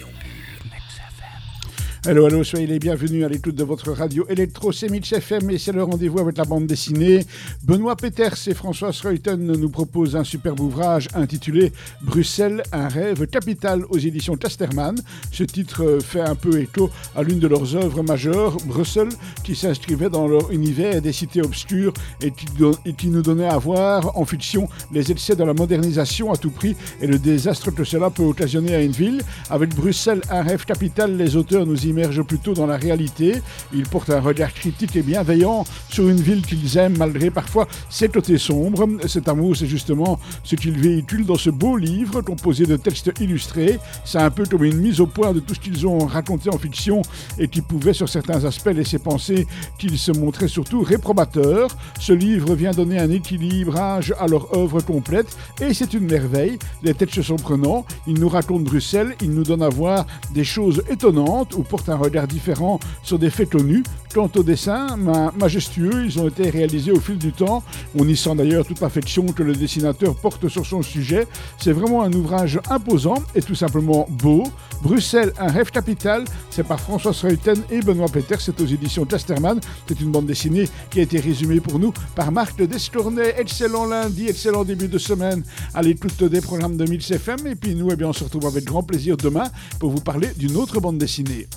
Invité. Max FM. Allô, allô, soyez les bienvenus à l'écoute de votre radio électro, c'est FM et c'est le rendez-vous avec la bande dessinée. Benoît Peters et François Reuten nous proposent un superbe ouvrage intitulé Bruxelles, un rêve capital aux éditions Tasterman. Ce titre fait un peu écho à l'une de leurs œuvres majeures, Bruxelles, qui s'inscrivait dans leur univers des cités obscures et qui, et qui nous donnait à voir en fiction les excès de la modernisation à tout prix et le désastre que cela peut occasionner à une ville. Avec Bruxelles, un rêve capital, les auteurs nous y immerge plutôt dans la réalité. Ils portent un regard critique et bienveillant sur une ville qu'ils aiment malgré parfois ses côtés sombres. Cet amour, c'est justement ce qu'ils véhiculent dans ce beau livre composé de textes illustrés. C'est un peu comme une mise au point de tout ce qu'ils ont raconté en fiction et qui pouvait sur certains aspects laisser penser qu'ils se montraient surtout réprobateurs. Ce livre vient donner un équilibrage à leur œuvre complète et c'est une merveille. Les textes sont prenants, ils nous racontent Bruxelles, ils nous donnent à voir des choses étonnantes ou un regard différent sur des faits connus. Quant aux dessins, majestueux, ils ont été réalisés au fil du temps. On y sent d'ailleurs toute l'affection que le dessinateur porte sur son sujet. C'est vraiment un ouvrage imposant et tout simplement beau. Bruxelles, un rêve capital, c'est par François Reuten et Benoît Peter, c'est aux éditions Casterman. C'est une bande dessinée qui a été résumée pour nous par Marc Descournay. Excellent lundi, excellent début de semaine à l'écoute des programmes de 1000 CFM. Et puis nous, eh bien, on se retrouve avec grand plaisir demain pour vous parler d'une autre bande dessinée.